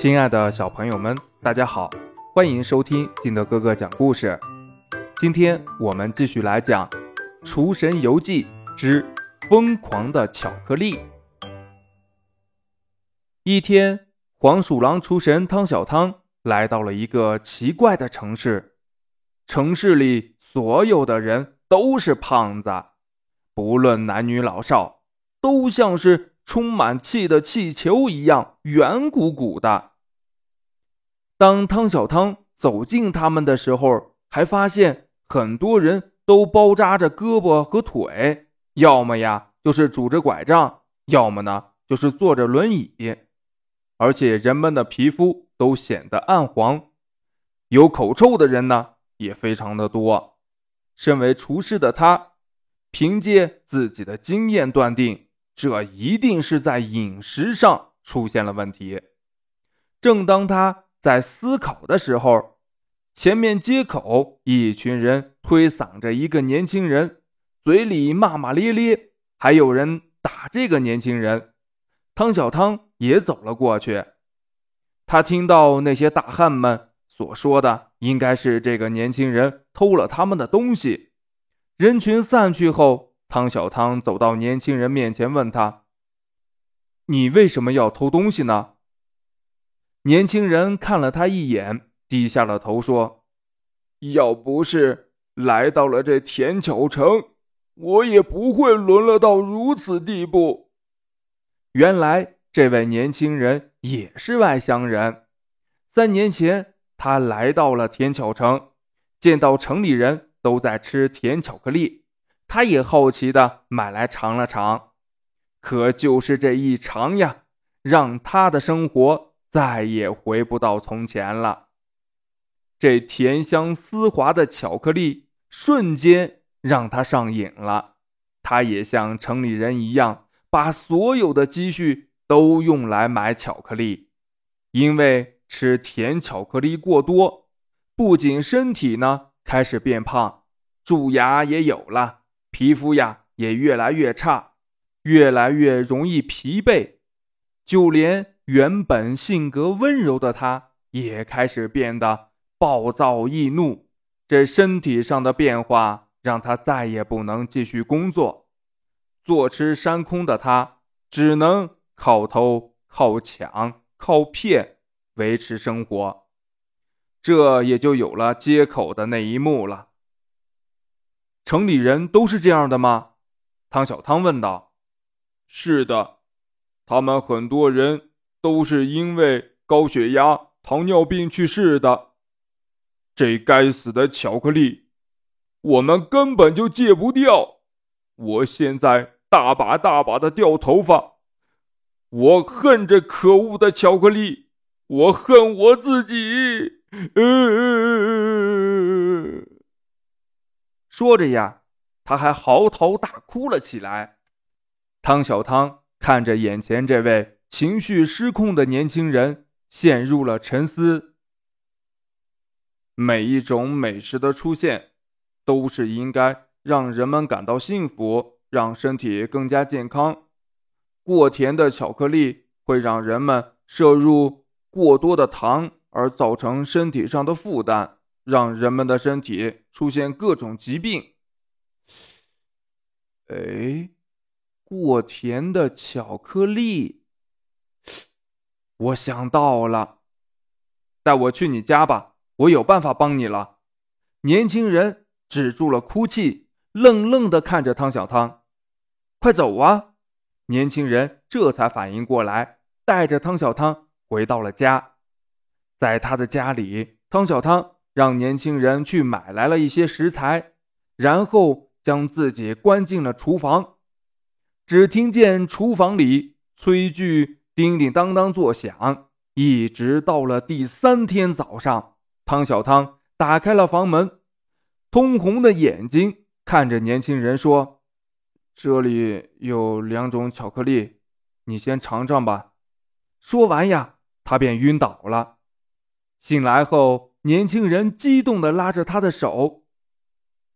亲爱的小朋友们，大家好，欢迎收听金德哥哥讲故事。今天我们继续来讲《厨神游记之疯狂的巧克力》。一天，黄鼠狼厨神汤小汤来到了一个奇怪的城市，城市里所有的人都是胖子，不论男女老少，都像是充满气的气球一样圆鼓鼓的。当汤小汤走近他们的时候，还发现很多人都包扎着胳膊和腿，要么呀就是拄着拐杖，要么呢就是坐着轮椅，而且人们的皮肤都显得暗黄，有口臭的人呢也非常的多。身为厨师的他，凭借自己的经验断定，这一定是在饮食上出现了问题。正当他。在思考的时候，前面街口一群人推搡着一个年轻人，嘴里骂骂咧咧，还有人打这个年轻人。汤小汤也走了过去，他听到那些大汉们所说的，应该是这个年轻人偷了他们的东西。人群散去后，汤小汤走到年轻人面前，问他：“你为什么要偷东西呢？”年轻人看了他一眼，低下了头说：“要不是来到了这田巧城，我也不会沦落到如此地步。”原来，这位年轻人也是外乡人。三年前，他来到了田巧城，见到城里人都在吃甜巧克力，他也好奇的买来尝了尝。可就是这一尝呀，让他的生活……再也回不到从前了。这甜香丝滑的巧克力瞬间让他上瘾了。他也像城里人一样，把所有的积蓄都用来买巧克力。因为吃甜巧克力过多，不仅身体呢开始变胖，蛀牙也有了，皮肤呀也越来越差，越来越容易疲惫，就连。原本性格温柔的他，也开始变得暴躁易怒。这身体上的变化让他再也不能继续工作。坐吃山空的他，只能靠偷、靠抢、靠骗维持生活。这也就有了街口的那一幕了。城里人都是这样的吗？汤小汤问道。是的，他们很多人。都是因为高血压、糖尿病去世的。这该死的巧克力，我们根本就戒不掉。我现在大把大把的掉头发。我恨这可恶的巧克力，我恨我自己。说着呀，他还嚎啕大哭了起来。汤小汤看着眼前这位。情绪失控的年轻人陷入了沉思。每一种美食的出现，都是应该让人们感到幸福，让身体更加健康。过甜的巧克力会让人们摄入过多的糖，而造成身体上的负担，让人们的身体出现各种疾病。哎，过甜的巧克力。我想到了，带我去你家吧，我有办法帮你了。年轻人止住了哭泣，愣愣地看着汤小汤。快走啊！年轻人这才反应过来，带着汤小汤回到了家。在他的家里，汤小汤让年轻人去买来了一些食材，然后将自己关进了厨房。只听见厨房里炊具。叮叮当当作响，一直到了第三天早上，汤小汤打开了房门，通红的眼睛看着年轻人说：“这里有两种巧克力，你先尝尝吧。”说完呀，他便晕倒了。醒来后，年轻人激动地拉着他的手：“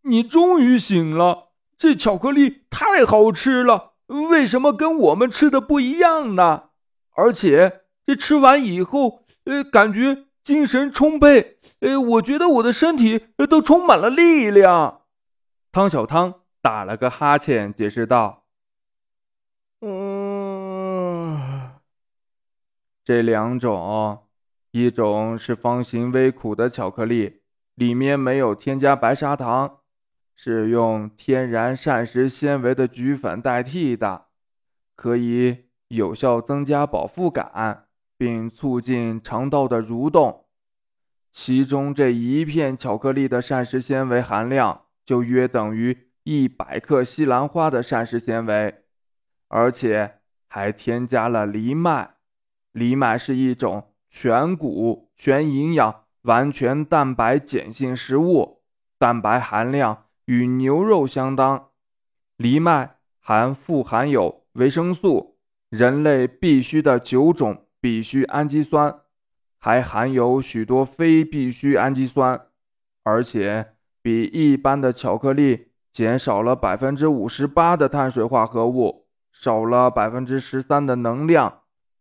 你终于醒了！这巧克力太好吃了，为什么跟我们吃的不一样呢？”而且这吃完以后呃，感觉精神充沛。呃，我觉得我的身体都充满了力量。汤小汤打了个哈欠，解释道：“嗯，这两种，一种是方形微苦的巧克力，里面没有添加白砂糖，是用天然膳食纤维的菊粉代替的，可以有效增加饱腹感。”并促进肠道的蠕动，其中这一片巧克力的膳食纤维含量就约等于一百克西兰花的膳食纤维，而且还添加了藜麦。藜麦是一种全谷、全营养、完全蛋白碱性食物，蛋白含量与牛肉相当。藜麦含富含有维生素，人类必需的九种。必需氨基酸还含有许多非必需氨基酸，而且比一般的巧克力减少了百分之五十八的碳水化合物，少了百分之十三的能量，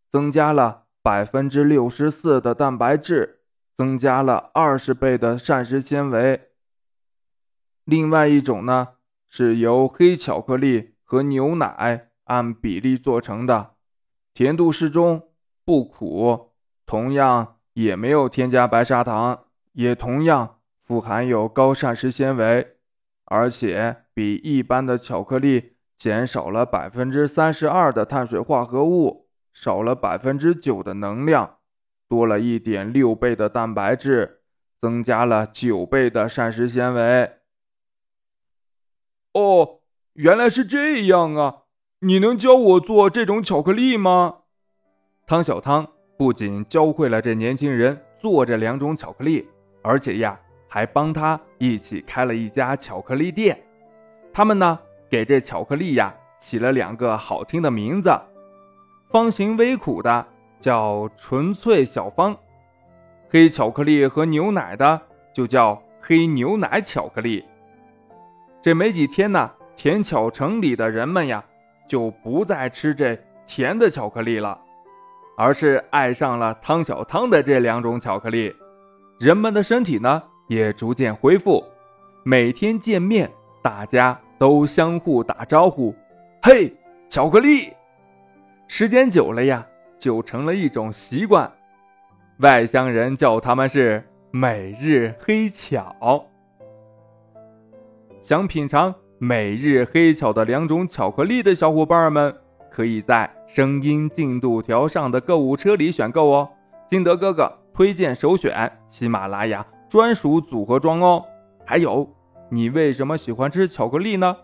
增加了百分之六十四的蛋白质，增加了二十倍的膳食纤维。另外一种呢，是由黑巧克力和牛奶按比例做成的，甜度适中。不苦，同样也没有添加白砂糖，也同样富含有高膳食纤维，而且比一般的巧克力减少了百分之三十二的碳水化合物，少了百分之九的能量，多了一点六倍的蛋白质，增加了九倍的膳食纤维。哦，原来是这样啊！你能教我做这种巧克力吗？汤小汤不仅教会了这年轻人做这两种巧克力，而且呀，还帮他一起开了一家巧克力店。他们呢，给这巧克力呀起了两个好听的名字：方形微苦的叫纯粹小方，黑巧克力和牛奶的就叫黑牛奶巧克力。这没几天呢，甜巧城里的人们呀，就不再吃这甜的巧克力了。而是爱上了汤小汤的这两种巧克力，人们的身体呢也逐渐恢复。每天见面，大家都相互打招呼：“嘿，巧克力！”时间久了呀，就成了一种习惯。外乡人叫他们是“每日黑巧”。想品尝每日黑巧的两种巧克力的小伙伴们。可以在声音进度条上的购物车里选购哦。金德哥哥推荐首选喜马拉雅专属组合装哦。还有，你为什么喜欢吃巧克力呢？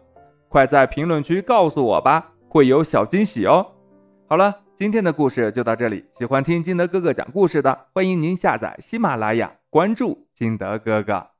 快在评论区告诉我吧，会有小惊喜哦。好了，今天的故事就到这里。喜欢听金德哥哥讲故事的，欢迎您下载喜马拉雅，关注金德哥哥。